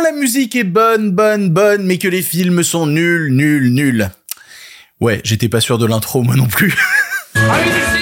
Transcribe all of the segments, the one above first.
La musique est bonne, bonne, bonne, mais que les films sont nuls, nuls, nuls. Ouais, j'étais pas sûr de l'intro moi non plus.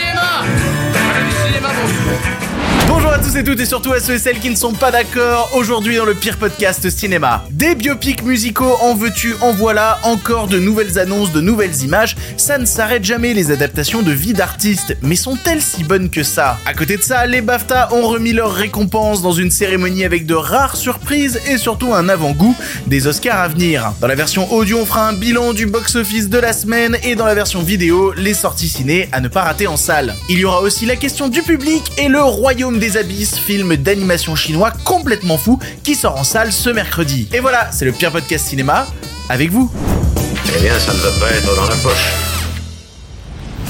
et toutes et surtout à ceux et celles qui ne sont pas d'accord aujourd'hui dans le pire podcast cinéma. Des biopics musicaux en veux-tu, en voilà, encore de nouvelles annonces, de nouvelles images, ça ne s'arrête jamais les adaptations de vie d'artistes, mais sont-elles si bonnes que ça? À côté de ça, les BAFTA ont remis leurs récompenses dans une cérémonie avec de rares surprises et surtout un avant-goût des Oscars à venir. Dans la version audio, on fera un bilan du box-office de la semaine et dans la version vidéo, les sorties ciné à ne pas rater en salle. Il y aura aussi la question du public et le royaume des film d'animation chinois complètement fou qui sort en salle ce mercredi. Et voilà, c'est le pire podcast cinéma avec vous. Eh bien, ça ne va pas être dans la poche.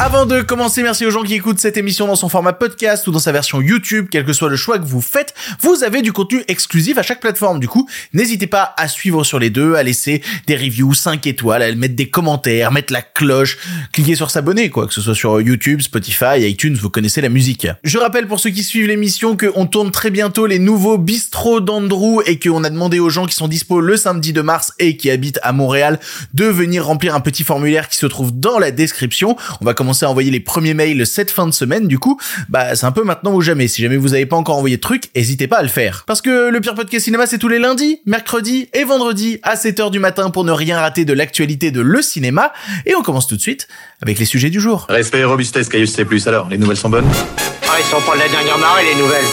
Avant de commencer, merci aux gens qui écoutent cette émission dans son format podcast ou dans sa version YouTube, quel que soit le choix que vous faites, vous avez du contenu exclusif à chaque plateforme. Du coup, n'hésitez pas à suivre sur les deux, à laisser des reviews 5 étoiles, à mettre des commentaires, mettre la cloche, cliquer sur s'abonner, quoi, que ce soit sur YouTube, Spotify, iTunes, vous connaissez la musique. Je rappelle pour ceux qui suivent l'émission qu'on tourne très bientôt les nouveaux bistrots d'Andrew et qu'on a demandé aux gens qui sont dispo le samedi de mars et qui habitent à Montréal de venir remplir un petit formulaire qui se trouve dans la description. On va commencer à envoyer les premiers mails cette fin de semaine, du coup, bah c'est un peu maintenant ou jamais. Si jamais vous avez pas encore envoyé de trucs, n'hésitez pas à le faire. Parce que le pire podcast cinéma, c'est tous les lundis, mercredis et vendredis à 7h du matin pour ne rien rater de l'actualité de le cinéma. Et on commence tout de suite avec les sujets du jour. Respect et robustesse, Caius C+. Alors, les nouvelles sont bonnes? Ah, ils sont pas de la dernière marée, les nouvelles.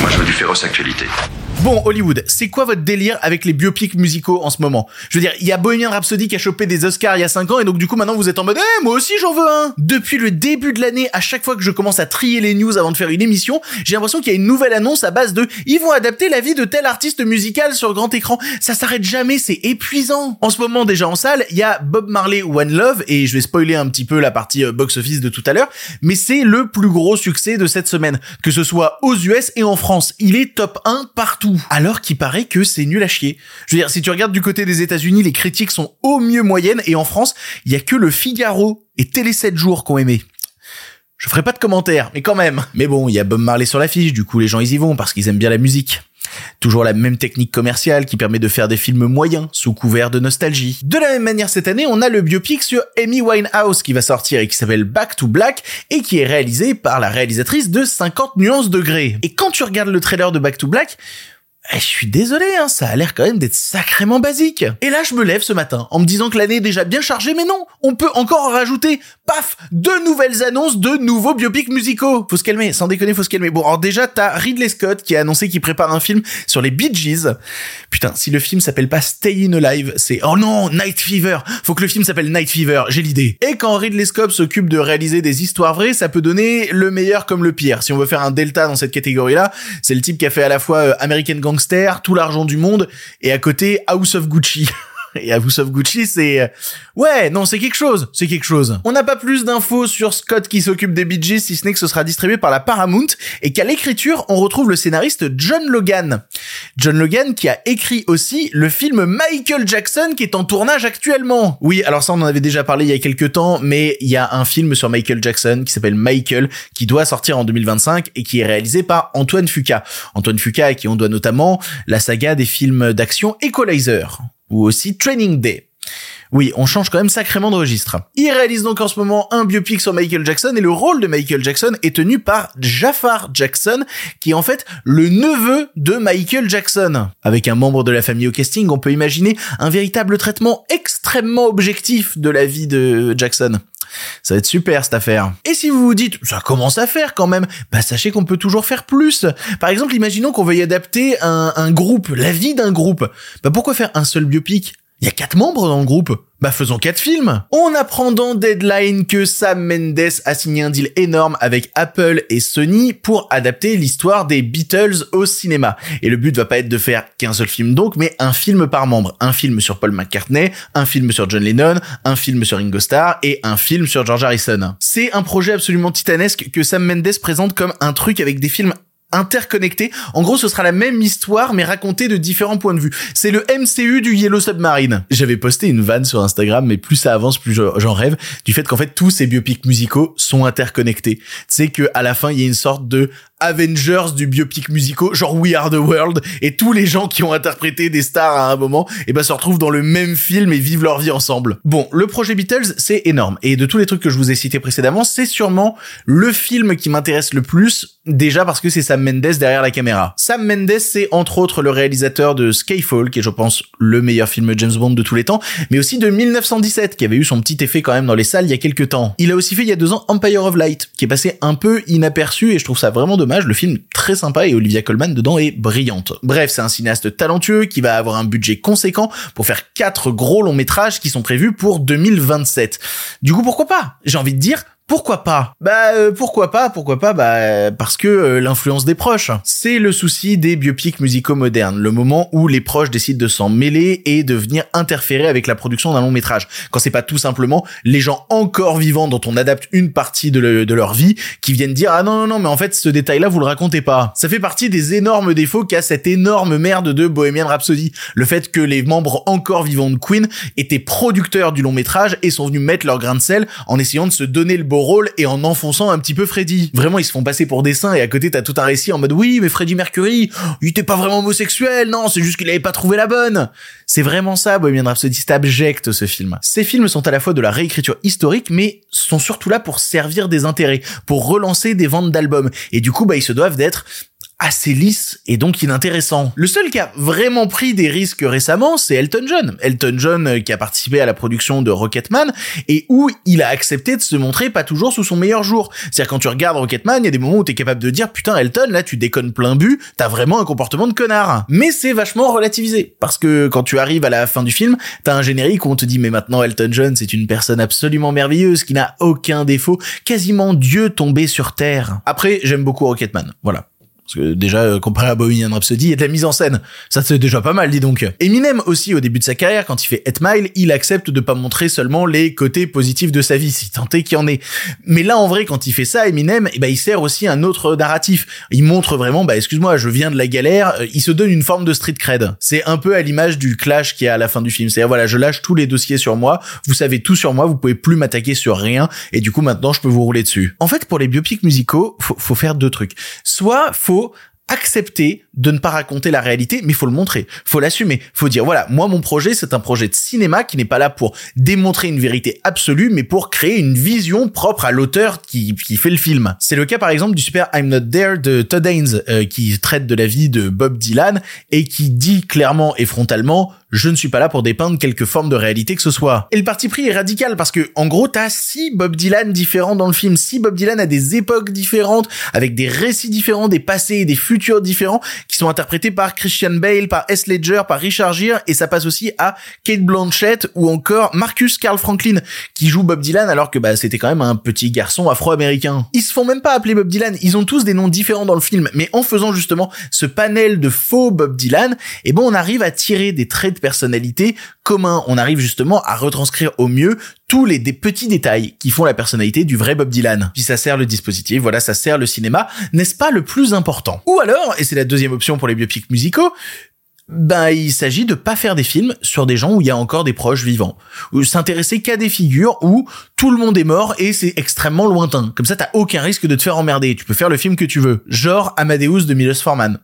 Moi, je veux du féroce actualité. Bon, Hollywood, c'est quoi votre délire avec les biopics musicaux en ce moment? Je veux dire, il y a Bohemian Rhapsody qui a chopé des Oscars il y a 5 ans et donc du coup maintenant vous êtes en mode Eh, moi aussi j'en veux un Depuis le début de l'année, à chaque fois que je commence à trier les news avant de faire une émission, j'ai l'impression qu'il y a une nouvelle annonce à base de Ils vont adapter la vie de tel artiste musical sur grand écran. Ça s'arrête jamais, c'est épuisant. En ce moment déjà en salle, il y a Bob Marley One Love et je vais spoiler un petit peu la partie euh, box-office de tout à l'heure, mais c'est le plus gros succès de cette semaine, que ce soit aux US et en France. Il est top 1 partout. Alors qu'il paraît que c'est nul à chier. Je veux dire, si tu regardes du côté des États-Unis, les critiques sont au mieux moyennes et en France, il y a que le Figaro et Télé 7 jours qui ont aimé. Je ferai pas de commentaires, mais quand même. Mais bon, il y a Bob Marley sur l'affiche, du coup les gens ils y vont parce qu'ils aiment bien la musique. Toujours la même technique commerciale qui permet de faire des films moyens sous couvert de nostalgie. De la même manière cette année, on a le biopic sur Amy Winehouse qui va sortir et qui s'appelle Back to Black et qui est réalisé par la réalisatrice de 50 nuances degrés. Et quand tu regardes le trailer de Back to Black, je suis désolé, hein, ça a l'air quand même d'être sacrément basique. Et là, je me lève ce matin en me disant que l'année est déjà bien chargée, mais non, on peut encore en rajouter, paf, deux nouvelles annonces de nouveaux biopics musicaux. Faut se calmer, sans déconner, faut se calmer. Bon, alors déjà, t'as Ridley Scott qui a annoncé qu'il prépare un film sur les Bee Gees. Putain, si le film s'appelle pas Stayin' Alive, c'est oh non, Night Fever. Faut que le film s'appelle Night Fever, j'ai l'idée. Et quand Ridley Scott s'occupe de réaliser des histoires vraies, ça peut donner le meilleur comme le pire. Si on veut faire un delta dans cette catégorie-là, c'est le type qui a fait à la fois euh, American Gang tout l'argent du monde, et à côté House of Gucci. et House of Gucci, c'est ouais, non, c'est quelque chose, c'est quelque chose. On n'a pas plus d'infos sur Scott qui s'occupe des Bee si ce n'est que ce sera distribué par la Paramount et qu'à l'écriture, on retrouve le scénariste John Logan. John Logan qui a écrit aussi le film Michael Jackson qui est en tournage actuellement. Oui, alors ça on en avait déjà parlé il y a quelques temps, mais il y a un film sur Michael Jackson qui s'appelle Michael qui doit sortir en 2025 et qui est réalisé par Antoine Fuqua. Antoine Fuqua à qui on doit notamment la saga des films d'action Equalizer ou aussi Training Day. Oui, on change quand même sacrément de registre. Il réalise donc en ce moment un biopic sur Michael Jackson et le rôle de Michael Jackson est tenu par Jafar Jackson, qui est en fait le neveu de Michael Jackson. Avec un membre de la famille au casting, on peut imaginer un véritable traitement extrêmement objectif de la vie de Jackson. Ça va être super cette affaire. Et si vous vous dites, ça commence à faire quand même, bah sachez qu'on peut toujours faire plus. Par exemple, imaginons qu'on veuille adapter un, groupe, la vie d'un groupe. Bah pourquoi faire un seul biopic? Il y a quatre membres dans le groupe. Bah faisons quatre films. On apprend dans Deadline que Sam Mendes a signé un deal énorme avec Apple et Sony pour adapter l'histoire des Beatles au cinéma. Et le but va pas être de faire qu'un seul film donc, mais un film par membre. Un film sur Paul McCartney, un film sur John Lennon, un film sur Ringo Starr et un film sur George Harrison. C'est un projet absolument titanesque que Sam Mendes présente comme un truc avec des films interconnectés. En gros, ce sera la même histoire, mais racontée de différents points de vue. C'est le MCU du Yellow Submarine. J'avais posté une vanne sur Instagram, mais plus ça avance, plus j'en rêve, du fait qu'en fait, tous ces biopics musicaux sont interconnectés. C'est que à la fin, il y a une sorte de Avengers du biopic musicaux, genre We Are the World, et tous les gens qui ont interprété des stars à un moment, et ben se retrouvent dans le même film et vivent leur vie ensemble. Bon, le projet Beatles, c'est énorme, et de tous les trucs que je vous ai cités précédemment, c'est sûrement le film qui m'intéresse le plus, déjà parce que c'est Sam Mendes derrière la caméra. Sam Mendes, c'est entre autres le réalisateur de Skyfall, qui est je pense le meilleur film James Bond de tous les temps, mais aussi de 1917, qui avait eu son petit effet quand même dans les salles il y a quelques temps. Il a aussi fait il y a deux ans Empire of Light, qui est passé un peu inaperçu et je trouve ça vraiment dommage. Le film très sympa et Olivia Colman dedans est brillante. Bref, c'est un cinéaste talentueux qui va avoir un budget conséquent pour faire quatre gros longs métrages qui sont prévus pour 2027. Du coup, pourquoi pas? J'ai envie de dire, pourquoi pas? Bah euh, pourquoi pas Pourquoi pas? Bah parce que euh, l'influence des proches. C'est le souci des biopics musicaux modernes, le moment où les proches décident de s'en mêler et de venir interférer avec la production d'un long métrage. Quand c'est pas tout simplement les gens encore vivants dont on adapte une partie de, leur vie qui viennent dire ah non non non mais en fait ce détail-là vous le racontez pas. Ça fait partie des énormes défauts qu'a cette énorme merde de Bohemian Rhapsody, le fait que les membres encore vivants de Queen étaient producteurs du long métrage et sont venus mettre leur grain de sel en essayant de se donner le beau rôle et en enfonçant un petit peu Freddy. Vraiment, ils se font passer pour des saints et à côté t'as tout un récit en mode oui, mais Freddy Mercury, il était pas vraiment homosexuel, non, c'est juste qu'il avait pas trouvé la bonne. C'est vraiment ça, Bohemian Rhapsody, c'est abject ce film. Ces films sont à la fois de la réécriture historique, mais sont surtout là pour servir des intérêts, pour relancer des ventes d'albums. Et du coup, bah, ils se doivent d'être assez lisse et donc inintéressant. Le seul qui a vraiment pris des risques récemment, c'est Elton John. Elton John euh, qui a participé à la production de Rocketman et où il a accepté de se montrer pas toujours sous son meilleur jour. C'est-à-dire quand tu regardes Rocketman, il y a des moments où t'es capable de dire putain Elton là tu déconnes plein but, t'as vraiment un comportement de connard. Mais c'est vachement relativisé parce que quand tu arrives à la fin du film, t'as un générique où on te dit mais maintenant Elton John c'est une personne absolument merveilleuse qui n'a aucun défaut, quasiment Dieu tombé sur terre. Après j'aime beaucoup Rocketman, voilà. Parce que déjà, euh, comparé à Bohemian Rhapsody, il y a de la mise en scène. Ça, c'est déjà pas mal, dis donc. Eminem aussi, au début de sa carrière, quand il fait 8 Mile, il accepte de pas montrer seulement les côtés positifs de sa vie, si tant est qu'il y en ait. Mais là, en vrai, quand il fait ça, Eminem, eh ben, il sert aussi un autre narratif. Il montre vraiment, bah, excuse-moi, je viens de la galère, euh, il se donne une forme de street cred. C'est un peu à l'image du clash qui est à la fin du film. C'est-à-dire, voilà, je lâche tous les dossiers sur moi, vous savez tout sur moi, vous pouvez plus m'attaquer sur rien, et du coup, maintenant, je peux vous rouler dessus. En fait, pour les biopics musicaux, faut, faut faire deux trucs. Soit, faut accepter de ne pas raconter la réalité, mais il faut le montrer, faut l'assumer, faut dire voilà, moi mon projet c'est un projet de cinéma qui n'est pas là pour démontrer une vérité absolue, mais pour créer une vision propre à l'auteur qui, qui fait le film. C'est le cas par exemple du super I'm Not There de Todd Haynes, euh, qui traite de la vie de Bob Dylan et qui dit clairement et frontalement je ne suis pas là pour dépeindre quelque forme de réalité que ce soit. Et le parti pris est radical parce que, en gros, t'as six Bob Dylan différents dans le film. Six Bob Dylan à des époques différentes, avec des récits différents, des passés et des futurs différents, qui sont interprétés par Christian Bale, par S. Ledger, par Richard Gere, et ça passe aussi à Kate Blanchett ou encore Marcus Carl Franklin, qui joue Bob Dylan alors que bah c'était quand même un petit garçon afro-américain. Ils se font même pas appeler Bob Dylan, ils ont tous des noms différents dans le film, mais en faisant justement ce panel de faux Bob Dylan, eh ben on arrive à tirer des traits de personnalité communs. On arrive justement à retranscrire au mieux tous les des petits détails qui font la personnalité du vrai Bob Dylan. Puis ça sert le dispositif, voilà, ça sert le cinéma, n'est-ce pas le plus important? Ou alors, et c'est la deuxième option pour les biopics musicaux, ben, il s'agit de pas faire des films sur des gens où il y a encore des proches vivants. S'intéresser qu'à des figures où tout le monde est mort et c'est extrêmement lointain. Comme ça, t'as aucun risque de te faire emmerder. Tu peux faire le film que tu veux. Genre Amadeus de Milos Forman.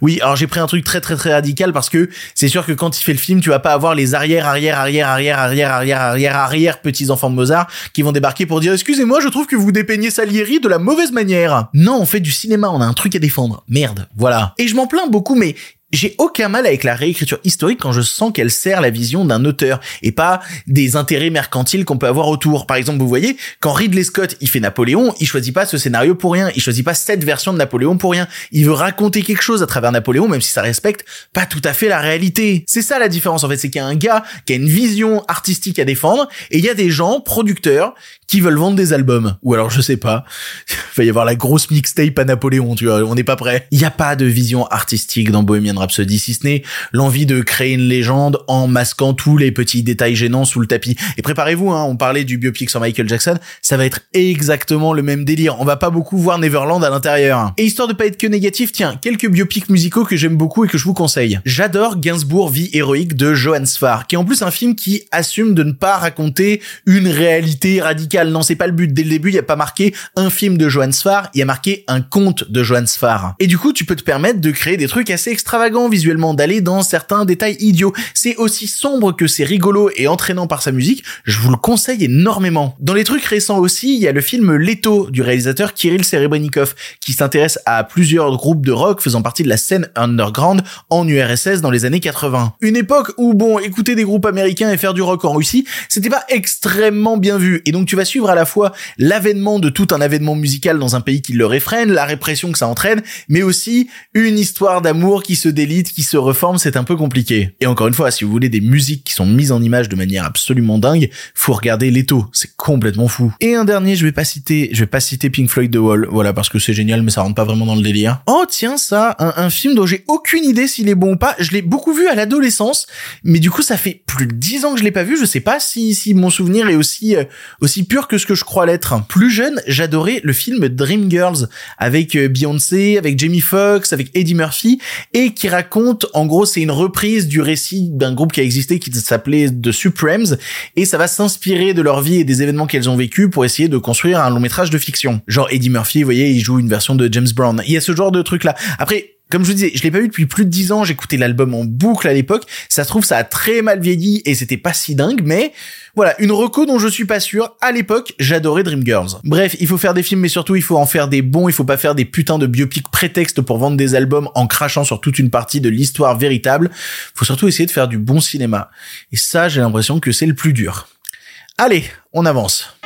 Oui, alors j'ai pris un truc très très très radical parce que c'est sûr que quand il fait le film, tu vas pas avoir les arrière, arrière, arrière, arrière, arrière, arrière, arrière, arrière petits enfants de Mozart qui vont débarquer pour dire excusez-moi, je trouve que vous dépeignez Salieri de la mauvaise manière. Non, on fait du cinéma, on a un truc à défendre. Merde. Voilà. Et je m'en plains beaucoup, mais j'ai aucun mal avec la réécriture historique quand je sens qu'elle sert la vision d'un auteur et pas des intérêts mercantiles qu'on peut avoir autour. Par exemple, vous voyez, quand Ridley Scott il fait Napoléon, il choisit pas ce scénario pour rien, il choisit pas cette version de Napoléon pour rien. Il veut raconter quelque chose à travers Napoléon, même si ça respecte pas tout à fait la réalité. C'est ça la différence en fait, c'est qu'il y a un gars qui a une vision artistique à défendre et il y a des gens producteurs qui veulent vendre des albums. Ou alors je sais pas, il va y avoir la grosse mixtape à Napoléon, tu vois, on n'est pas prêt. Il n'y a pas de vision artistique dans Bohemian Rhapsody, si ce n'est l'envie de créer une légende en masquant tous les petits détails gênants sous le tapis. Et préparez-vous, hein, on parlait du biopic sur Michael Jackson, ça va être exactement le même délire. On va pas beaucoup voir Neverland à l'intérieur. Et histoire de pas être que négatif, tiens, quelques biopics musicaux que j'aime beaucoup et que je vous conseille. J'adore Gainsbourg, vie héroïque de Johan Sfar, qui est en plus un film qui assume de ne pas raconter une réalité radicale. Non, c'est pas le but. Dès le début, il y a pas marqué un film de Johan Sfar, il y a marqué un conte de Johan Sfar. Et du coup, tu peux te permettre de créer des trucs assez extravagants visuellement, d'aller dans certains détails idiots. C'est aussi sombre que c'est rigolo et entraînant par sa musique. Je vous le conseille énormément. Dans les trucs récents aussi, il y a le film Leto du réalisateur Kirill Serebrennikov, qui s'intéresse à plusieurs groupes de rock faisant partie de la scène underground en URSS dans les années 80. Une époque où, bon, écouter des groupes américains et faire du rock en Russie, c'était pas extrêmement bien vu. Et donc tu vas suivre à la fois l'avènement de tout un avènement musical dans un pays qui le réfrène, la répression que ça entraîne, mais aussi une histoire d'amour qui se délite, qui se reforme, c'est un peu compliqué. Et encore une fois, si vous voulez des musiques qui sont mises en image de manière absolument dingue, faut regarder Leto, c'est complètement fou. Et un dernier, je vais pas citer, je vais pas citer Pink Floyd The Wall, voilà, parce que c'est génial, mais ça rentre pas vraiment dans le délire. Oh tiens, ça, un, film dont j'ai aucune idée s'il est bon ou pas, je l'ai beaucoup vu à l'adolescence, mais du coup ça fait plus de dix ans que je l'ai pas vu, je sais pas si, si mon souvenir est aussi, euh, aussi pur que ce que je crois l'être. Plus jeune, j'adorais le film Dreamgirls, avec euh, Beyoncé, avec Jamie Foxx, avec Eddie Murphy, et raconte, en gros, c'est une reprise du récit d'un groupe qui a existé qui s'appelait The Supremes, et ça va s'inspirer de leur vie et des événements qu'elles ont vécu pour essayer de construire un long métrage de fiction. Genre Eddie Murphy, vous voyez, il joue une version de James Brown. Il y a ce genre de truc là. Après, comme je vous disais, je l'ai pas vu depuis plus de dix ans, j'écoutais l'album en boucle à l'époque, ça se trouve ça a très mal vieilli et c'était pas si dingue, mais voilà, une reco dont je suis pas sûr, à l'époque, j'adorais Dreamgirls. Bref, il faut faire des films mais surtout il faut en faire des bons, il faut pas faire des putains de biopics prétextes pour vendre des albums en crachant sur toute une partie de l'histoire véritable, faut surtout essayer de faire du bon cinéma. Et ça, j'ai l'impression que c'est le plus dur. Allez, on avance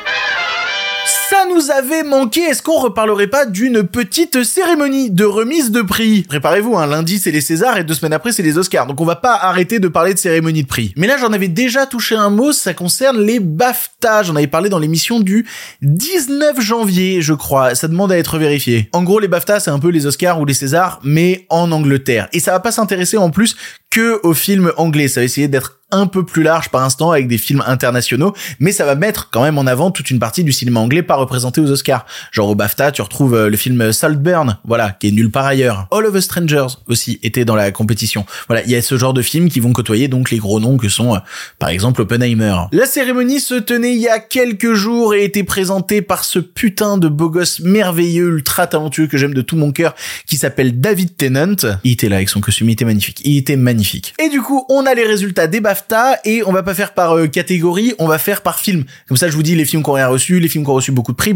ça nous avait manqué. Est-ce qu'on reparlerait pas d'une petite cérémonie de remise de prix? Préparez-vous, hein, lundi c'est les Césars et deux semaines après c'est les Oscars. Donc on va pas arrêter de parler de cérémonie de prix. Mais là j'en avais déjà touché un mot, ça concerne les BAFTA. J'en avais parlé dans l'émission du 19 janvier, je crois. Ça demande à être vérifié. En gros les BAFTA c'est un peu les Oscars ou les Césars, mais en Angleterre. Et ça va pas s'intéresser en plus que aux films anglais. Ça va essayer d'être un peu plus large par instant avec des films internationaux, mais ça va mettre quand même en avant toute une partie du cinéma anglais pas représenté aux Oscars. Genre au BAFTA, tu retrouves euh, le film Saltburn, voilà, qui est nulle part ailleurs. All of the Strangers aussi était dans la compétition. Voilà, il y a ce genre de films qui vont côtoyer donc les gros noms que sont euh, par exemple Oppenheimer. La cérémonie se tenait il y a quelques jours et était présentée par ce putain de beau gosse merveilleux, ultra talentueux que j'aime de tout mon cœur qui s'appelle David Tennant. Il était là avec son costume, il était magnifique. Il était magnifique. Et du coup, on a les résultats des BAFTA et on va pas faire par euh, catégorie, on va faire par film. Comme ça, je vous dis les films qu'on a reçus, les films qui ont reçu beaucoup prix.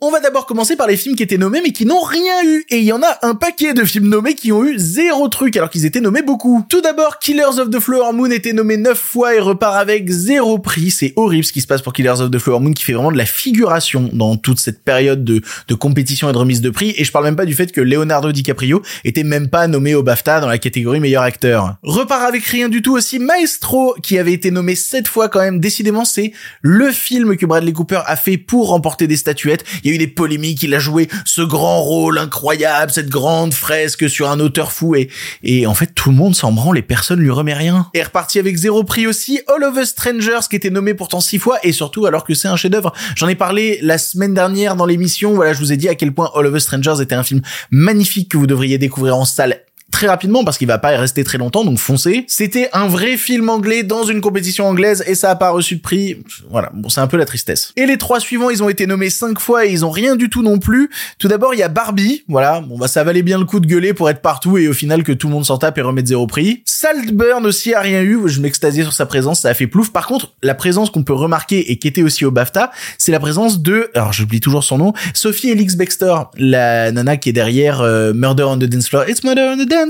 On va d'abord commencer par les films qui étaient nommés mais qui n'ont rien eu. Et il y en a un paquet de films nommés qui ont eu zéro truc alors qu'ils étaient nommés beaucoup. Tout d'abord, Killers of the Flower Moon était nommé neuf fois et repart avec zéro prix. C'est horrible ce qui se passe pour Killers of the Flower Moon qui fait vraiment de la figuration dans toute cette période de, compétition et de remise de prix. Et je parle même pas du fait que Leonardo DiCaprio était même pas nommé au BAFTA dans la catégorie meilleur acteur. Repart avec rien du tout aussi Maestro qui avait été nommé sept fois quand même. Décidément, c'est le film que Bradley Cooper a fait pour remporter des statuettes. Il y a eu des polémiques, il a joué ce grand rôle incroyable, cette grande fresque sur un auteur fou et, et en fait, tout le monde s'en branle et personne lui remet rien. Et reparti avec zéro prix aussi, All of Us Strangers qui était nommé pourtant six fois et surtout alors que c'est un chef-d'œuvre. J'en ai parlé la semaine dernière dans l'émission. Voilà, je vous ai dit à quel point All of Us Strangers était un film magnifique que vous devriez découvrir en salle très rapidement parce qu'il va pas y rester très longtemps, donc foncez. C'était un vrai film anglais dans une compétition anglaise et ça a pas reçu de prix. Voilà, bon, c'est un peu la tristesse. Et les trois suivants, ils ont été nommés cinq fois et ils ont rien du tout non plus. Tout d'abord, il y a Barbie. Voilà, bon bah ça valait bien le coup de gueuler pour être partout et au final que tout le monde s'en tape et remette zéro prix. Saltburn aussi a rien eu. Je m'extasiais sur sa présence, ça a fait plouf. Par contre, la présence qu'on peut remarquer et qui était aussi au BAFTA, c'est la présence de, alors j'oublie toujours son nom, Sophie Elix Bextor, la nana qui est derrière euh, Murder on the Dance Floor. It's Murder on the Dance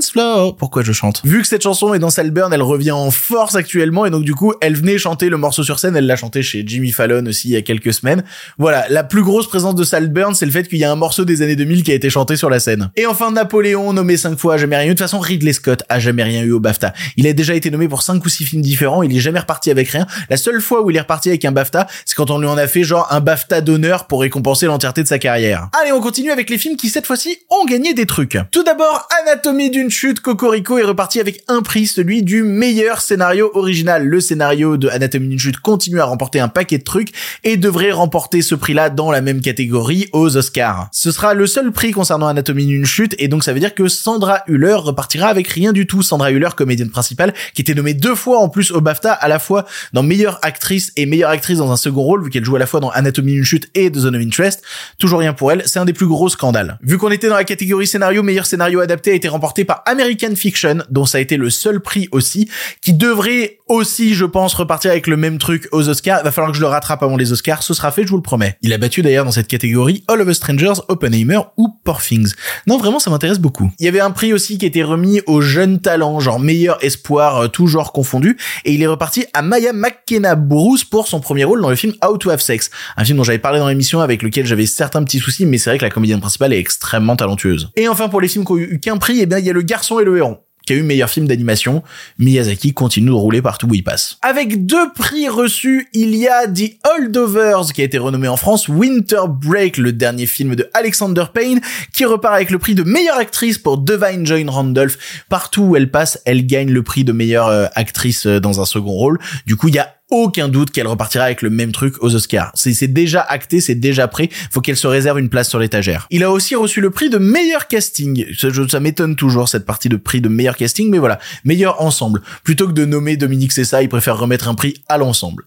Pourquoi je chante Vu que cette chanson est dans Saltburn, elle revient en force actuellement et donc du coup, elle venait chanter le morceau sur scène. Elle l'a chanté chez Jimmy Fallon aussi il y a quelques semaines. Voilà, la plus grosse présence de Saltburn, c'est le fait qu'il y a un morceau des années 2000 qui a été chanté sur la scène. Et enfin, Napoléon, nommé cinq fois, jamais rien eu. De toute façon, Ridley Scott a jamais rien eu au BAFTA. Il a déjà été nommé pour cinq ou six films différents. Il est jamais reparti avec rien. La seule fois où il est reparti avec un BAFTA, c'est quand on lui en a fait genre un BAFTA d'honneur pour récompenser l'entièreté de sa carrière. Allez, on continue avec les films qui cette fois-ci ont gagné des trucs. Tout d'abord, Anatomie d'une d'une chute, Cocorico est reparti avec un prix, celui du meilleur scénario original. Le scénario de Anatomie d'une chute continue à remporter un paquet de trucs et devrait remporter ce prix-là dans la même catégorie aux Oscars. Ce sera le seul prix concernant Anatomie d'une chute et donc ça veut dire que Sandra Hüller repartira avec rien du tout. Sandra Hüller, comédienne principale, qui était nommée deux fois en plus au BAFTA, à la fois dans meilleure actrice et meilleure actrice dans un second rôle, vu qu'elle joue à la fois dans Anatomie d'une chute et The Zone of Interest. Toujours rien pour elle. C'est un des plus gros scandales. Vu qu'on était dans la catégorie scénario, meilleur scénario adapté a été remporté par American Fiction, dont ça a été le seul prix aussi, qui devrait aussi, je pense, repartir avec le même truc aux Oscars. Va falloir que je le rattrape avant les Oscars. Ce sera fait, je vous le promets. Il a battu d'ailleurs dans cette catégorie All of Us Strangers, Oppenheimer ou Poor Things. Non, vraiment, ça m'intéresse beaucoup. Il y avait un prix aussi qui était remis aux jeunes talents, genre meilleur espoir, euh, tout genre confondu. Et il est reparti à Maya McKenna Bruce pour son premier rôle dans le film How to Have Sex. Un film dont j'avais parlé dans l'émission avec lequel j'avais certains petits soucis, mais c'est vrai que la comédienne principale est extrêmement talentueuse. Et enfin, pour les films qui ont eu qu'un prix, eh bien, il y a Le Garçon et le Héron qui a eu meilleur film d'animation, Miyazaki continue de rouler partout où il passe. Avec deux prix reçus, il y a The Holdovers, qui a été renommé en France, Winter Break, le dernier film de Alexander Payne, qui repart avec le prix de meilleure actrice pour Divine Joy Randolph. Partout où elle passe, elle gagne le prix de meilleure euh, actrice euh, dans un second rôle. Du coup, il y a aucun doute qu'elle repartira avec le même truc aux Oscars. C'est déjà acté, c'est déjà prêt. Faut qu'elle se réserve une place sur l'étagère. Il a aussi reçu le prix de meilleur casting. Ça, ça m'étonne toujours cette partie de prix de meilleur casting, mais voilà, meilleur ensemble. Plutôt que de nommer Dominique Cessa, il préfère remettre un prix à l'ensemble.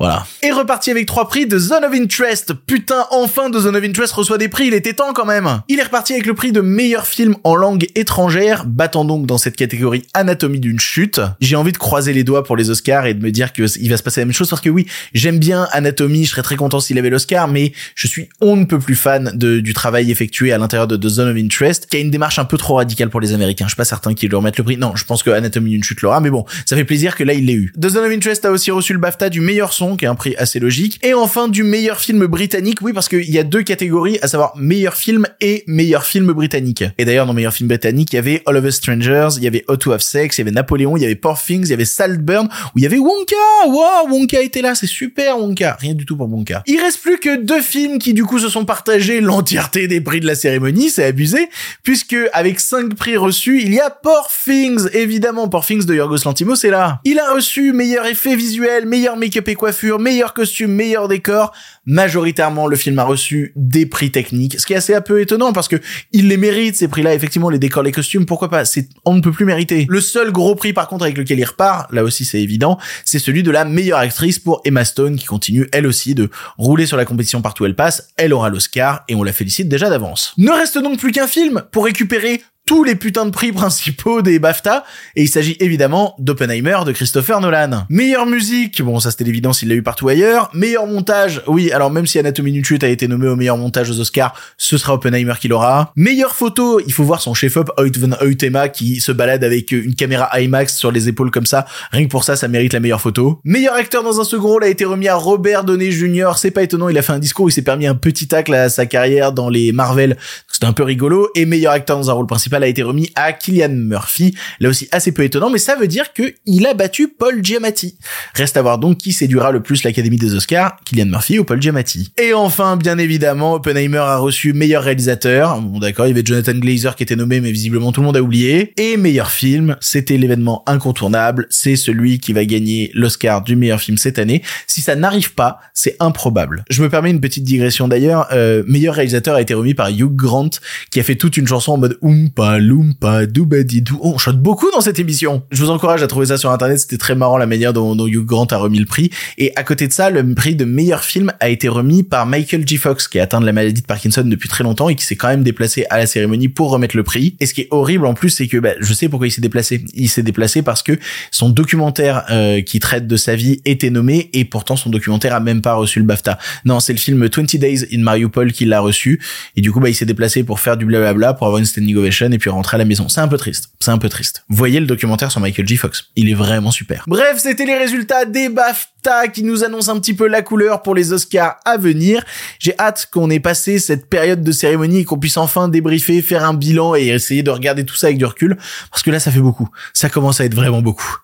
Voilà. Et reparti avec trois prix de Zone of Interest. Putain, enfin de Zone of Interest reçoit des prix, il était temps quand même. Il est reparti avec le prix de meilleur film en langue étrangère, battant donc dans cette catégorie Anatomie d'une chute. J'ai envie de croiser les doigts pour les Oscars et de me dire que il va se passer la même chose parce que oui, j'aime bien Anatomie, je serais très content s'il avait l'Oscar, mais je suis on ne peut plus fan du travail effectué à l'intérieur de The Zone of Interest, qui a une démarche un peu trop radicale pour les Américains. Je suis pas certain qu'ils lui remettent le prix. Non, je pense que Anatomie d'une chute l'aura, mais bon, ça fait plaisir que là il l'ait eu. The Zone of Interest a aussi reçu le BAFTA du meilleur son, qui est un prix assez logique. Et enfin du meilleur film britannique, oui, parce qu'il y a deux catégories, à savoir meilleur film et meilleur film britannique. Et d'ailleurs dans meilleur film britannique, il y avait All of Us Strangers, il y avait How to Have Sex, il y avait Napoléon, il y avait Poor Things, il y avait Saltburn, où il y avait Wonka. Wow, Wonka était là, c'est super Wonka. Rien du tout pour Wonka. Il reste plus que deux films qui du coup se sont partagés l'entièreté des prix de la cérémonie, c'est abusé, puisque avec cinq prix reçus, il y a Poor Things, évidemment Poor Things de Yorgos Lanthimos c'est là. Il a reçu meilleur effet visuel, meilleur make-up et coiffure, meilleur costume, meilleur décor. Majoritairement, le film a reçu des prix techniques, ce qui est assez un peu étonnant parce que il les mérite ces prix-là. Effectivement, les décors, les costumes, pourquoi pas? C'est on ne peut plus mériter. Le seul gros prix par contre avec lequel il repart, là aussi c'est évident, c'est celui de la meilleure actrice pour Emma Stone qui continue elle aussi de rouler sur la compétition partout où elle passe. Elle aura l'Oscar et on la félicite déjà d'avance. Ne reste donc plus qu'un film pour récupérer tous les putains de prix principaux des BAFTA, et il s'agit évidemment d'Oppenheimer de Christopher Nolan. Meilleure musique, bon ça c'était l'évidence, il l'a eu partout ailleurs. Meilleur montage, oui, alors même si Anatomie d'une a été nommé au meilleur montage aux Oscars, ce sera Oppenheimer qui l'aura. Meilleure photo, il faut voir son chef-op Hoyt van qui se balade avec une caméra IMAX sur les épaules comme ça, rien que pour ça, ça mérite la meilleure photo. Meilleur acteur dans un second rôle a été remis à Robert Downey Jr., c'est pas étonnant, il a fait un discours, il s'est permis un petit tacle à sa carrière dans les Marvel, c'était un peu rigolo, et meilleur acteur dans un rôle principal a été remis à Killian Murphy. Là aussi assez peu étonnant, mais ça veut dire que il a battu Paul Giamatti. Reste à voir donc qui séduira le plus l'Académie des Oscars, Killian Murphy ou Paul Giamatti. Et enfin, bien évidemment, Oppenheimer a reçu meilleur réalisateur. Bon d'accord, il y avait Jonathan Glazer qui était nommé, mais visiblement tout le monde a oublié. Et meilleur film, c'était l'événement incontournable. C'est celui qui va gagner l'Oscar du meilleur film cette année. Si ça n'arrive pas, c'est improbable. Je me permets une petite digression d'ailleurs. Euh, meilleur réalisateur a été remis par Hugh Grant, qui a fait toute une chanson en mode Oh, on chante beaucoup dans cette émission. Je vous encourage à trouver ça sur internet. C'était très marrant la manière dont, dont Hugh Grant a remis le prix. Et à côté de ça, le prix de meilleur film a été remis par Michael J. Fox, qui est atteint de la maladie de Parkinson depuis très longtemps et qui s'est quand même déplacé à la cérémonie pour remettre le prix. Et ce qui est horrible en plus, c'est que bah, je sais pourquoi il s'est déplacé. Il s'est déplacé parce que son documentaire euh, qui traite de sa vie était nommé et pourtant son documentaire a même pas reçu le BAFTA. Non, c'est le film 20 Days in Mariupol qui l'a reçu. Et du coup, bah, il s'est déplacé pour faire du blablabla, pour avoir une standing ovation et puis rentrer à la maison. C'est un peu triste. C'est un peu triste. Voyez le documentaire sur Michael J. Fox. Il est vraiment super. Bref, c'était les résultats des BAFTA qui nous annoncent un petit peu la couleur pour les Oscars à venir. J'ai hâte qu'on ait passé cette période de cérémonie et qu'on puisse enfin débriefer, faire un bilan et essayer de regarder tout ça avec du recul. Parce que là, ça fait beaucoup. Ça commence à être vraiment beaucoup.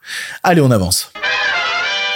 Allez, on avance.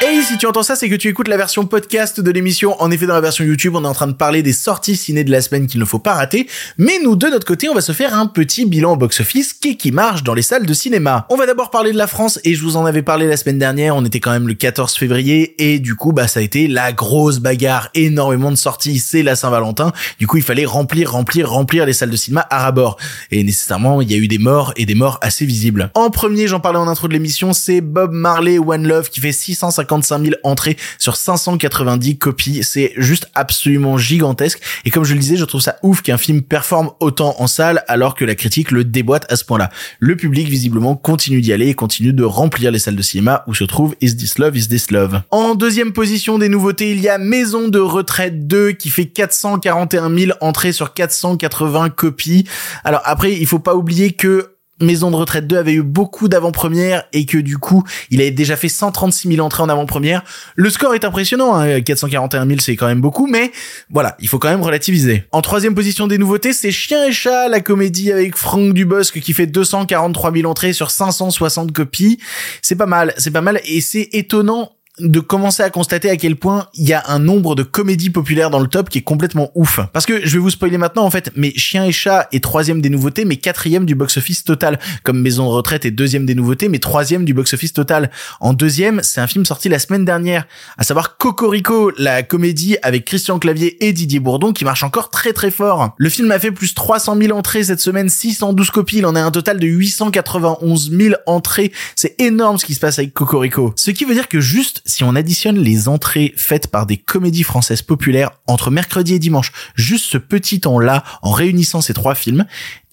Hey, si tu entends ça, c'est que tu écoutes la version podcast de l'émission. En effet, dans la version YouTube, on est en train de parler des sorties ciné de la semaine qu'il ne faut pas rater. Mais nous, de notre côté, on va se faire un petit bilan box-office qui, qui marche dans les salles de cinéma. On va d'abord parler de la France et je vous en avais parlé la semaine dernière. On était quand même le 14 février et du coup, bah, ça a été la grosse bagarre. Énormément de sorties. C'est la Saint-Valentin. Du coup, il fallait remplir, remplir, remplir les salles de cinéma à rabord. Et nécessairement, il y a eu des morts et des morts assez visibles. En premier, j'en parlais en intro de l'émission, c'est Bob Marley One Love qui fait 650 55 000 entrées sur 590 copies. C'est juste absolument gigantesque. Et comme je le disais, je trouve ça ouf qu'un film performe autant en salle alors que la critique le déboîte à ce point-là. Le public visiblement continue d'y aller et continue de remplir les salles de cinéma où se trouve Is This Love, Is This Love. En deuxième position des nouveautés, il y a Maison de retraite 2 qui fait 441 000 entrées sur 480 copies. Alors après, il faut pas oublier que Maison de retraite 2 avait eu beaucoup d'avant-premières et que du coup, il avait déjà fait 136 000 entrées en avant-première. Le score est impressionnant, hein, 441 000 c'est quand même beaucoup, mais voilà, il faut quand même relativiser. En troisième position des nouveautés, c'est Chien et Chat, la comédie avec Franck Dubosc qui fait 243 000 entrées sur 560 copies. C'est pas mal, c'est pas mal et c'est étonnant de commencer à constater à quel point il y a un nombre de comédies populaires dans le top qui est complètement ouf. Parce que je vais vous spoiler maintenant en fait, mais Chien et Chat est troisième des nouveautés, mais quatrième du box-office total. Comme Maison de retraite est deuxième des nouveautés, mais troisième du box-office total. En deuxième, c'est un film sorti la semaine dernière, à savoir Cocorico, la comédie avec Christian Clavier et Didier Bourdon qui marche encore très très fort. Le film a fait plus 300 000 entrées cette semaine, 612 copies, il en a un total de 891 000 entrées. C'est énorme ce qui se passe avec Cocorico. Ce qui veut dire que juste si on additionne les entrées faites par des comédies françaises populaires entre mercredi et dimanche, juste ce petit temps-là, en réunissant ces trois films,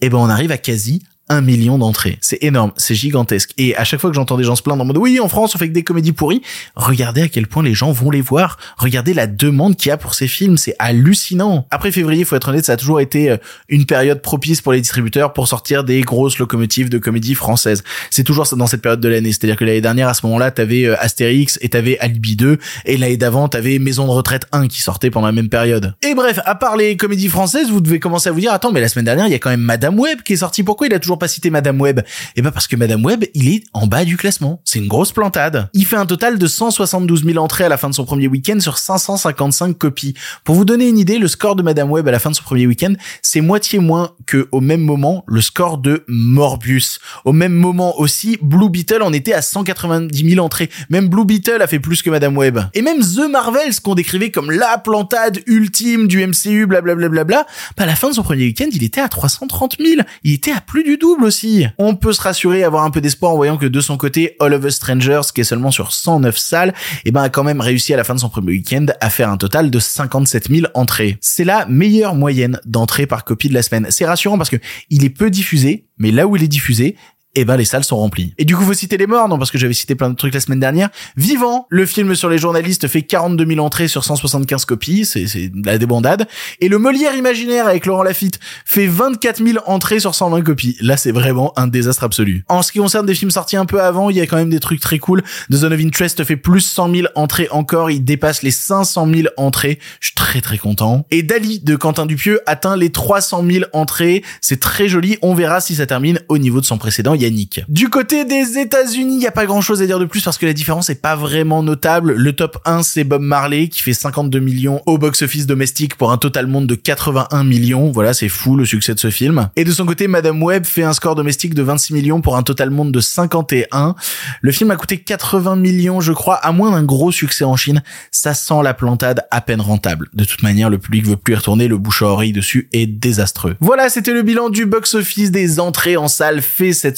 eh ben on arrive à quasi un million d'entrées. C'est énorme, c'est gigantesque. Et à chaque fois que j'entends des gens se plaindre en mode oui, en France, on fait que des comédies pourries, regardez à quel point les gens vont les voir. Regardez la demande qu'il y a pour ces films, c'est hallucinant. Après février, faut être honnête, ça a toujours été euh, une période propice pour les distributeurs pour sortir des grosses locomotives de comédies françaises. C'est toujours dans cette période de l'année. C'est-à-dire que l'année dernière, à ce moment-là, t'avais euh, Astérix et t'avais Alibi 2, et l'année d'avant, t'avais Maison de retraite 1 qui sortait pendant la même période. Et bref, à part les comédies françaises, vous devez commencer à vous dire, attends, mais la semaine dernière, il y a quand même Madame Web qui est sortie. Pourquoi il a toujours pas cité Madame Web Eh ben parce que Madame Web, il est en bas du classement. C'est une grosse plantade. Il fait un total de 172 000 entrées à la fin de son premier week-end sur 555 copies. Pour vous donner une idée, le score de Madame Web à la fin de son premier week-end, c'est moitié moins que au même moment le score de Morbius. Au même moment aussi, Blue Beetle en était à 190 000 entrées. Même Blue Beetle a fait plus que Madame Web. Et même The Marvels, qu'on décrivait comme la plantade ultime du MCU, blablabla, bla, bla, bah, à la fin de son premier week-end, il était à 330 000. Il était à plus du double aussi. On peut se rassurer, avoir un peu d'espoir en voyant que de son côté, All of Us Strangers, qui est seulement sur 109 salles, et ben a quand même réussi à la fin de son premier week-end à faire un total de 57 000 entrées. C'est la meilleure moyenne d'entrées par copie de la semaine. C'est rassurant parce que il est peu diffusé, mais là où il est diffusé, et eh ben les salles sont remplies. Et du coup, faut citer les morts, non Parce que j'avais cité plein de trucs la semaine dernière. Vivant, le film sur les journalistes fait 42 000 entrées sur 175 copies, c'est la débandade. Et le Molière imaginaire avec Laurent Lafitte fait 24 000 entrées sur 120 copies. Là, c'est vraiment un désastre absolu. En ce qui concerne des films sortis un peu avant, il y a quand même des trucs très cool. The Zone of Interest fait plus 100 000 entrées encore, il dépasse les 500 000 entrées. Je suis très très content. Et Dali de Quentin Dupieux atteint les 300 000 entrées. C'est très joli. On verra si ça termine au niveau de son précédent. Il y a du côté des États-Unis, il y a pas grand-chose à dire de plus parce que la différence est pas vraiment notable. Le top 1, c'est Bob Marley qui fait 52 millions au box-office domestique pour un total monde de 81 millions. Voilà, c'est fou le succès de ce film. Et de son côté, Madame Web fait un score domestique de 26 millions pour un total monde de 51. Le film a coûté 80 millions, je crois, à moins d'un gros succès en Chine. Ça sent la plantade à peine rentable. De toute manière, le public veut plus y retourner, le bouche à oreille dessus est désastreux. Voilà, c'était le bilan du box-office des entrées en salle fait cette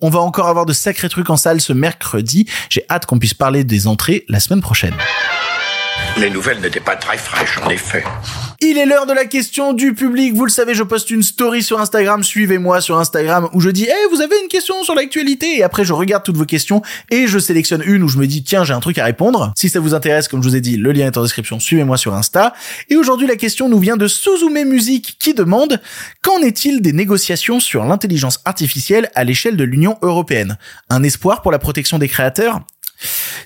On va encore avoir de sacrés trucs en salle ce mercredi. J'ai hâte qu'on puisse parler des entrées la semaine prochaine. Les nouvelles n'étaient pas très fraîches, en effet. Il est l'heure de la question du public. Vous le savez, je poste une story sur Instagram. Suivez-moi sur Instagram où je dis, eh, vous avez une question sur l'actualité. Et après, je regarde toutes vos questions et je sélectionne une où je me dis, tiens, j'ai un truc à répondre. Si ça vous intéresse, comme je vous ai dit, le lien est en description. Suivez-moi sur Insta. Et aujourd'hui, la question nous vient de Suzume Music qui demande, qu'en est-il des négociations sur l'intelligence artificielle à l'échelle de l'Union européenne? Un espoir pour la protection des créateurs?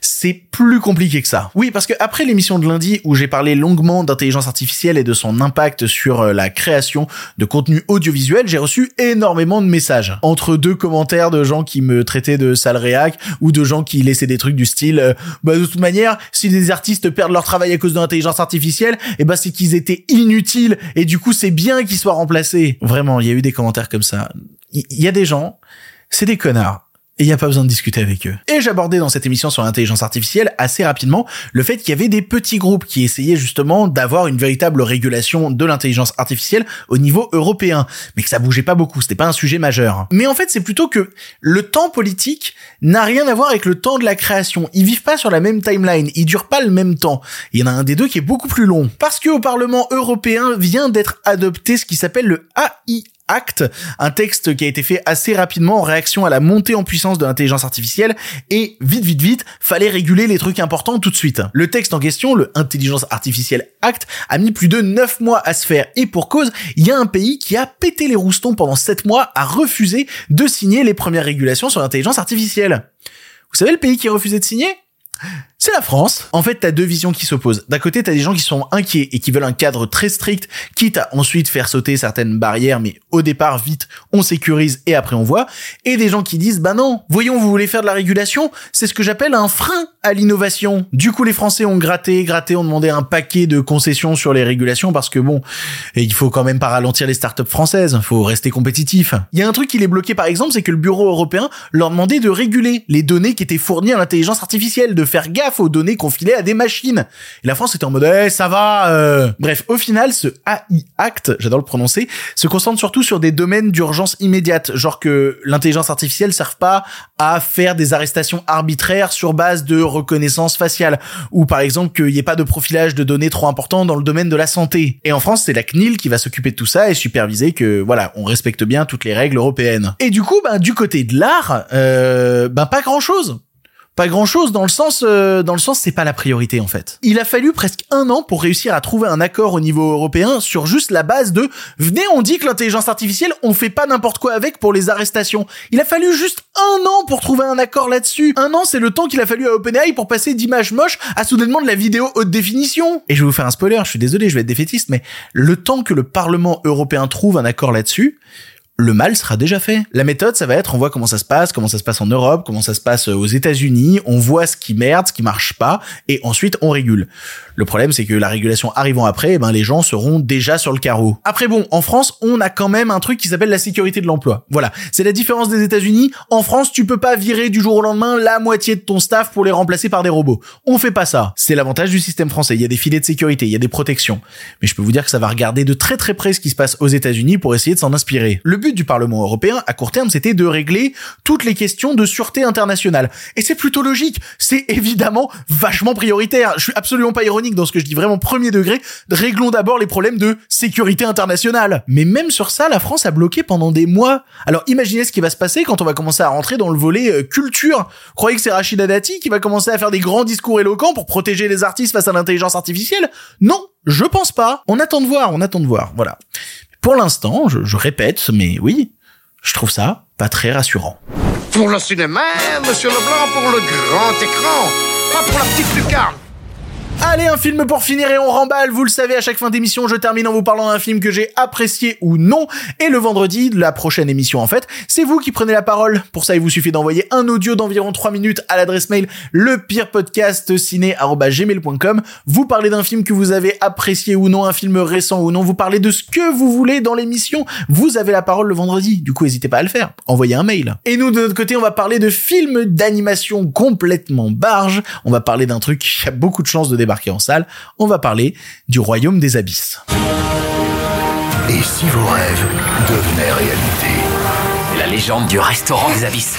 C'est plus compliqué que ça. Oui, parce que après l'émission de lundi où j'ai parlé longuement d'intelligence artificielle et de son impact sur euh, la création de contenu audiovisuel, j'ai reçu énormément de messages. Entre deux commentaires de gens qui me traitaient de sale réac ou de gens qui laissaient des trucs du style euh, bah de toute manière, si des artistes perdent leur travail à cause de l'intelligence artificielle, et eh bah c'est qu'ils étaient inutiles et du coup c'est bien qu'ils soient remplacés. Vraiment, il y a eu des commentaires comme ça. Il y a des gens, c'est des connards et il n'y a pas besoin de discuter avec eux. Et j'abordais dans cette émission sur l'intelligence artificielle assez rapidement le fait qu'il y avait des petits groupes qui essayaient justement d'avoir une véritable régulation de l'intelligence artificielle au niveau européen, mais que ça bougeait pas beaucoup, c'était pas un sujet majeur. Mais en fait, c'est plutôt que le temps politique n'a rien à voir avec le temps de la création. Ils vivent pas sur la même timeline, ils durent pas le même temps. Il y en a un des deux qui est beaucoup plus long. Parce que au Parlement européen vient d'être adopté ce qui s'appelle le AI Act, un texte qui a été fait assez rapidement en réaction à la montée en puissance de l'intelligence artificielle et vite vite vite, fallait réguler les trucs importants tout de suite. Le texte en question, le Intelligence Artificielle Act, a mis plus de 9 mois à se faire et pour cause, il y a un pays qui a pété les roustons pendant 7 mois à refuser de signer les premières régulations sur l'intelligence artificielle. Vous savez le pays qui a refusé de signer? C'est la France. En fait, t'as deux visions qui s'opposent. D'un côté, t'as des gens qui sont inquiets et qui veulent un cadre très strict, quitte à ensuite faire sauter certaines barrières, mais au départ, vite, on sécurise et après on voit. Et des gens qui disent, bah non, voyons, vous voulez faire de la régulation, c'est ce que j'appelle un frein à l'innovation. Du coup, les Français ont gratté, gratté, ont demandé un paquet de concessions sur les régulations parce que bon, il faut quand même pas ralentir les startups françaises, faut rester compétitif. Il y a un truc qui les bloquait par exemple, c'est que le bureau européen leur demandait de réguler les données qui étaient fournies à l'intelligence artificielle, de faire gaffe aux données qu'on à des machines. Et la France était en mode, eh, ça va. Euh. Bref, au final, ce AI Act, j'adore le prononcer, se concentre surtout sur des domaines d'urgence immédiate, genre que l'intelligence artificielle serve pas à faire des arrestations arbitraires sur base de reconnaissance faciale, ou par exemple qu'il n'y ait pas de profilage de données trop important dans le domaine de la santé. Et en France, c'est la CNIL qui va s'occuper de tout ça et superviser que voilà, on respecte bien toutes les règles européennes. Et du coup, ben du côté de l'art, euh, ben pas grand chose pas grand chose dans le sens euh, dans le sens c'est pas la priorité en fait. Il a fallu presque un an pour réussir à trouver un accord au niveau européen sur juste la base de venez on dit que l'intelligence artificielle on fait pas n'importe quoi avec pour les arrestations. Il a fallu juste un an pour trouver un accord là-dessus. Un an c'est le temps qu'il a fallu à OpenAI pour passer d'images moches à soudainement de la vidéo haute définition. Et je vais vous faire un spoiler, je suis désolé, je vais être défaitiste mais le temps que le Parlement européen trouve un accord là-dessus, le mal sera déjà fait. La méthode, ça va être, on voit comment ça se passe, comment ça se passe en Europe, comment ça se passe aux États-Unis, on voit ce qui merde, ce qui marche pas, et ensuite on régule. Le problème, c'est que la régulation arrivant après, eh ben les gens seront déjà sur le carreau. Après bon, en France, on a quand même un truc qui s'appelle la sécurité de l'emploi. Voilà, c'est la différence des États-Unis. En France, tu peux pas virer du jour au lendemain la moitié de ton staff pour les remplacer par des robots. On fait pas ça. C'est l'avantage du système français. Il y a des filets de sécurité, il y a des protections. Mais je peux vous dire que ça va regarder de très très près ce qui se passe aux États-Unis pour essayer de s'en inspirer. Du Parlement européen à court terme, c'était de régler toutes les questions de sûreté internationale. Et c'est plutôt logique. C'est évidemment vachement prioritaire. Je suis absolument pas ironique dans ce que je dis vraiment premier degré, réglons d'abord les problèmes de sécurité internationale. Mais même sur ça, la France a bloqué pendant des mois. Alors imaginez ce qui va se passer quand on va commencer à rentrer dans le volet euh, culture. Croyez que c'est Rachida Dati qui va commencer à faire des grands discours éloquents pour protéger les artistes face à l'intelligence artificielle? Non, je pense pas. On attend de voir, on attend de voir. Voilà. Pour l'instant, je, répète, mais oui, je trouve ça pas très rassurant. Pour le cinéma, monsieur Leblanc, pour le grand écran, pas pour la petite lucarne. Allez, un film pour finir et on remballe. Vous le savez, à chaque fin d'émission, je termine en vous parlant d'un film que j'ai apprécié ou non. Et le vendredi, la prochaine émission en fait, c'est vous qui prenez la parole. Pour ça, il vous suffit d'envoyer un audio d'environ 3 minutes à l'adresse mail lepirepodcastciné.gmail.com. Vous parlez d'un film que vous avez apprécié ou non, un film récent ou non. Vous parlez de ce que vous voulez dans l'émission. Vous avez la parole le vendredi. Du coup, n'hésitez pas à le faire. Envoyez un mail. Et nous, de notre côté, on va parler de films d'animation complètement barge. On va parler d'un truc qui a beaucoup de chances de débarquer en salle, on va parler du royaume des abysses. Et si vos rêves devenaient réalité? La légende du restaurant des abysses.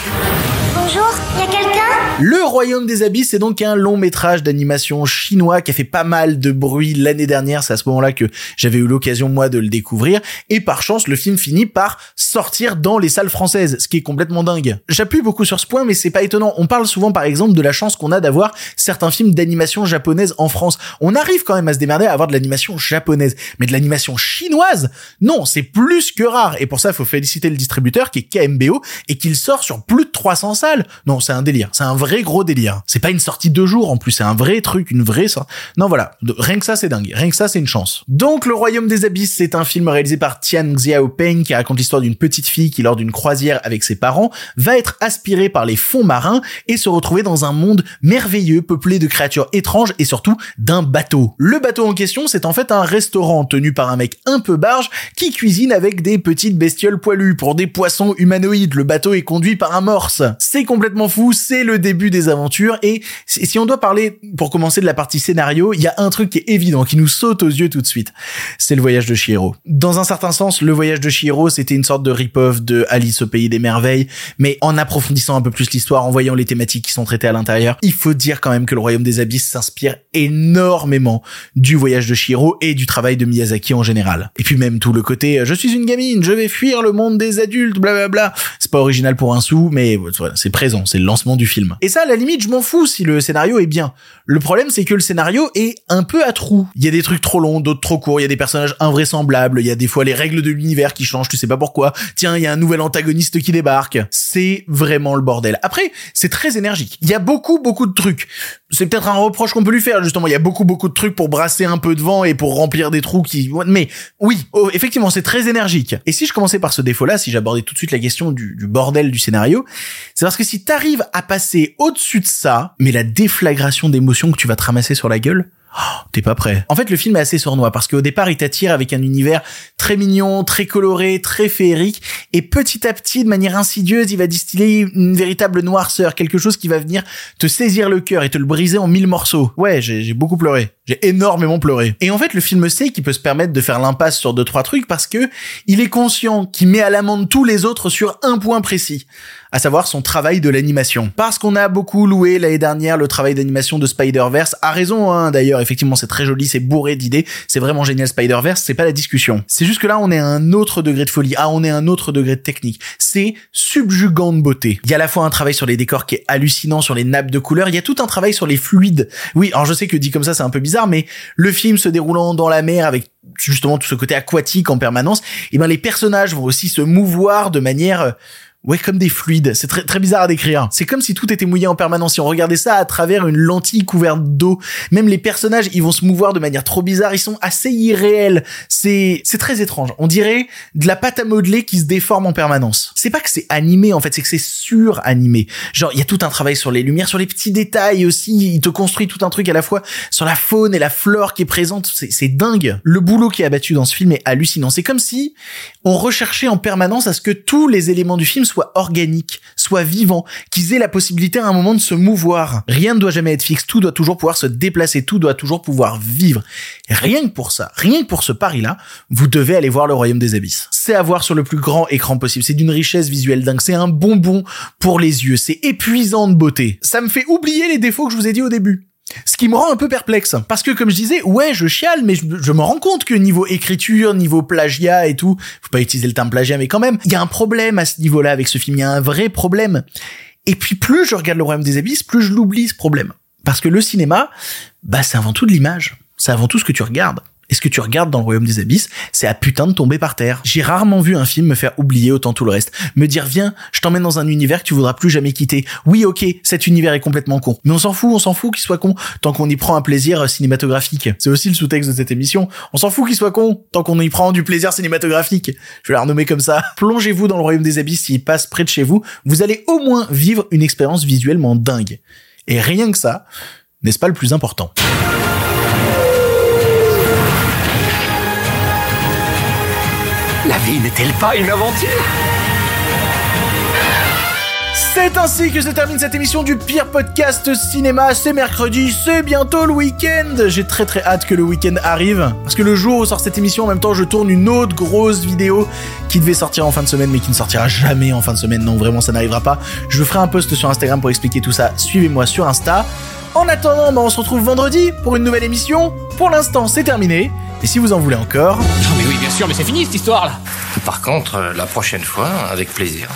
Le Royaume des Abysses, c'est donc un long métrage d'animation chinois qui a fait pas mal de bruit l'année dernière. C'est à ce moment-là que j'avais eu l'occasion, moi, de le découvrir. Et par chance, le film finit par sortir dans les salles françaises, ce qui est complètement dingue. J'appuie beaucoup sur ce point, mais c'est pas étonnant. On parle souvent, par exemple, de la chance qu'on a d'avoir certains films d'animation japonaise en France. On arrive quand même à se démerder à avoir de l'animation japonaise. Mais de l'animation chinoise, non, c'est plus que rare. Et pour ça, il faut féliciter le distributeur qui est KMBO et qu'il sort sur plus de 300 salles. Non, c'est un délire. C'est un vrai gros délire. C'est pas une sortie de jours en plus, c'est un vrai truc, une vraie sortie. Non voilà, rien que ça c'est dingue, rien que ça c'est une chance. Donc Le Royaume des Abysses, c'est un film réalisé par Tian Xiaopeng qui raconte l'histoire d'une petite fille qui lors d'une croisière avec ses parents va être aspirée par les fonds marins et se retrouver dans un monde merveilleux peuplé de créatures étranges et surtout d'un bateau. Le bateau en question, c'est en fait un restaurant tenu par un mec un peu barge qui cuisine avec des petites bestioles poilues pour des poissons humanoïdes. Le bateau est conduit par un morse. Complètement fou, c'est le début des aventures et si si on doit parler pour commencer de la partie scénario, il y a un truc qui est évident, qui nous saute aux yeux tout de suite. C'est le voyage de Chihiro. Dans un certain sens, le voyage de Chihiro, c'était une sorte de rip-off de Alice au pays des merveilles, mais en approfondissant un peu plus l'histoire, en voyant les thématiques qui sont traitées à l'intérieur, il faut dire quand même que le royaume des abysses s'inspire énormément du voyage de Chihiro et du travail de Miyazaki en général. Et puis même tout le côté, euh, je suis une gamine, je vais fuir le monde des adultes, blablabla. C'est pas original pour un sou, mais voilà, c'est présent, c'est le lancement du film. Et ça, à la limite, je m'en fous si le scénario est bien. Le problème, c'est que le scénario est un peu à trous. Il y a des trucs trop longs, d'autres trop courts, il y a des personnages invraisemblables, il y a des fois les règles de l'univers qui changent, tu sais pas pourquoi. Tiens, il y a un nouvel antagoniste qui débarque. C'est vraiment le bordel. Après, c'est très énergique. Il y a beaucoup, beaucoup de trucs. C'est peut-être un reproche qu'on peut lui faire, justement. Il y a beaucoup, beaucoup de trucs pour brasser un peu de vent et pour remplir des trous qui... Mais oui, oh, effectivement, c'est très énergique. Et si je commençais par ce défaut-là, si j'abordais tout de suite la question du, bordel du scénario, parce que si t'arrives à passer au-dessus de ça, mais la déflagration d'émotions que tu vas te ramasser sur la gueule, t'es pas prêt. En fait, le film est assez sournois parce qu'au départ, il t'attire avec un univers très mignon, très coloré, très féerique, et petit à petit, de manière insidieuse, il va distiller une véritable noirceur, quelque chose qui va venir te saisir le cœur et te le briser en mille morceaux. Ouais, j'ai j'ai beaucoup pleuré. J'ai énormément pleuré. Et en fait, le film sait qu'il peut se permettre de faire l'impasse sur deux, trois trucs parce que il est conscient qu'il met à l'amende tous les autres sur un point précis. À savoir son travail de l'animation. Parce qu'on a beaucoup loué l'année dernière le travail d'animation de Spider-Verse. À raison, hein, d'ailleurs. Effectivement, c'est très joli, c'est bourré d'idées. C'est vraiment génial Spider-Verse. C'est pas la discussion. C'est juste que là, on est à un autre degré de folie. Ah, on est à un autre degré de technique. C'est subjugant de beauté. Il y a à la fois un travail sur les décors qui est hallucinant, sur les nappes de couleurs. Il y a tout un travail sur les fluides. Oui, alors je sais que dit comme ça, c'est un peu bizarre, mais le film se déroulant dans la mer avec justement tout ce côté aquatique en permanence, et ben les personnages vont aussi se mouvoir de manière euh, Ouais, comme des fluides. C'est très, très bizarre à décrire. C'est comme si tout était mouillé en permanence. Si on regardait ça à travers une lentille couverte d'eau, même les personnages, ils vont se mouvoir de manière trop bizarre. Ils sont assez irréels. C'est, c'est très étrange. On dirait de la pâte à modeler qui se déforme en permanence. C'est pas que c'est animé, en fait, c'est que c'est suranimé. Genre, il y a tout un travail sur les lumières, sur les petits détails aussi. Il te construit tout un truc à la fois sur la faune et la flore qui est présente. C'est, c'est dingue. Le boulot qui est abattu dans ce film est hallucinant. C'est comme si on recherchait en permanence à ce que tous les éléments du film soient organiques, soient vivants, qu'ils aient la possibilité à un moment de se mouvoir. Rien ne doit jamais être fixe, tout doit toujours pouvoir se déplacer, tout doit toujours pouvoir vivre. Rien que pour ça, rien que pour ce pari-là, vous devez aller voir le Royaume des Abysses. C'est à voir sur le plus grand écran possible, c'est d'une richesse visuelle dingue, c'est un bonbon pour les yeux, c'est épuisant de beauté. Ça me fait oublier les défauts que je vous ai dit au début. Ce qui me rend un peu perplexe. Parce que, comme je disais, ouais, je chiale, mais je, me rends compte que niveau écriture, niveau plagiat et tout, faut pas utiliser le terme plagiat, mais quand même, il y a un problème à ce niveau-là avec ce film. Il y a un vrai problème. Et puis, plus je regarde le Royaume des Abysses, plus je l'oublie, ce problème. Parce que le cinéma, bah, c'est avant tout de l'image. C'est avant tout ce que tu regardes. Et ce que tu regardes dans le royaume des abysses, c'est à putain de tomber par terre. J'ai rarement vu un film me faire oublier autant tout le reste. Me dire, viens, je t'emmène dans un univers que tu voudras plus jamais quitter. Oui, ok, cet univers est complètement con. Mais on s'en fout, on s'en fout qu'il soit con, tant qu'on y prend un plaisir euh, cinématographique. C'est aussi le sous-texte de cette émission. On s'en fout qu'il soit con, tant qu'on y prend du plaisir cinématographique. Je vais la renommer comme ça. Plongez-vous dans le royaume des abysses s'il passe près de chez vous. Vous allez au moins vivre une expérience visuellement dingue. Et rien que ça, n'est-ce pas le plus important? La vie n'est-elle pas une aventure? C'est ainsi que se termine cette émission du pire podcast cinéma. C'est mercredi, c'est bientôt le week-end. J'ai très très hâte que le week-end arrive. Parce que le jour où sort cette émission, en même temps, je tourne une autre grosse vidéo qui devait sortir en fin de semaine, mais qui ne sortira jamais en fin de semaine. Non, vraiment, ça n'arrivera pas. Je ferai un post sur Instagram pour expliquer tout ça. Suivez-moi sur Insta. En attendant, bah, on se retrouve vendredi pour une nouvelle émission. Pour l'instant, c'est terminé. Et si vous en voulez encore, Non mais oui, bien sûr, mais c'est fini cette histoire là Par contre, euh, la prochaine fois, avec plaisir.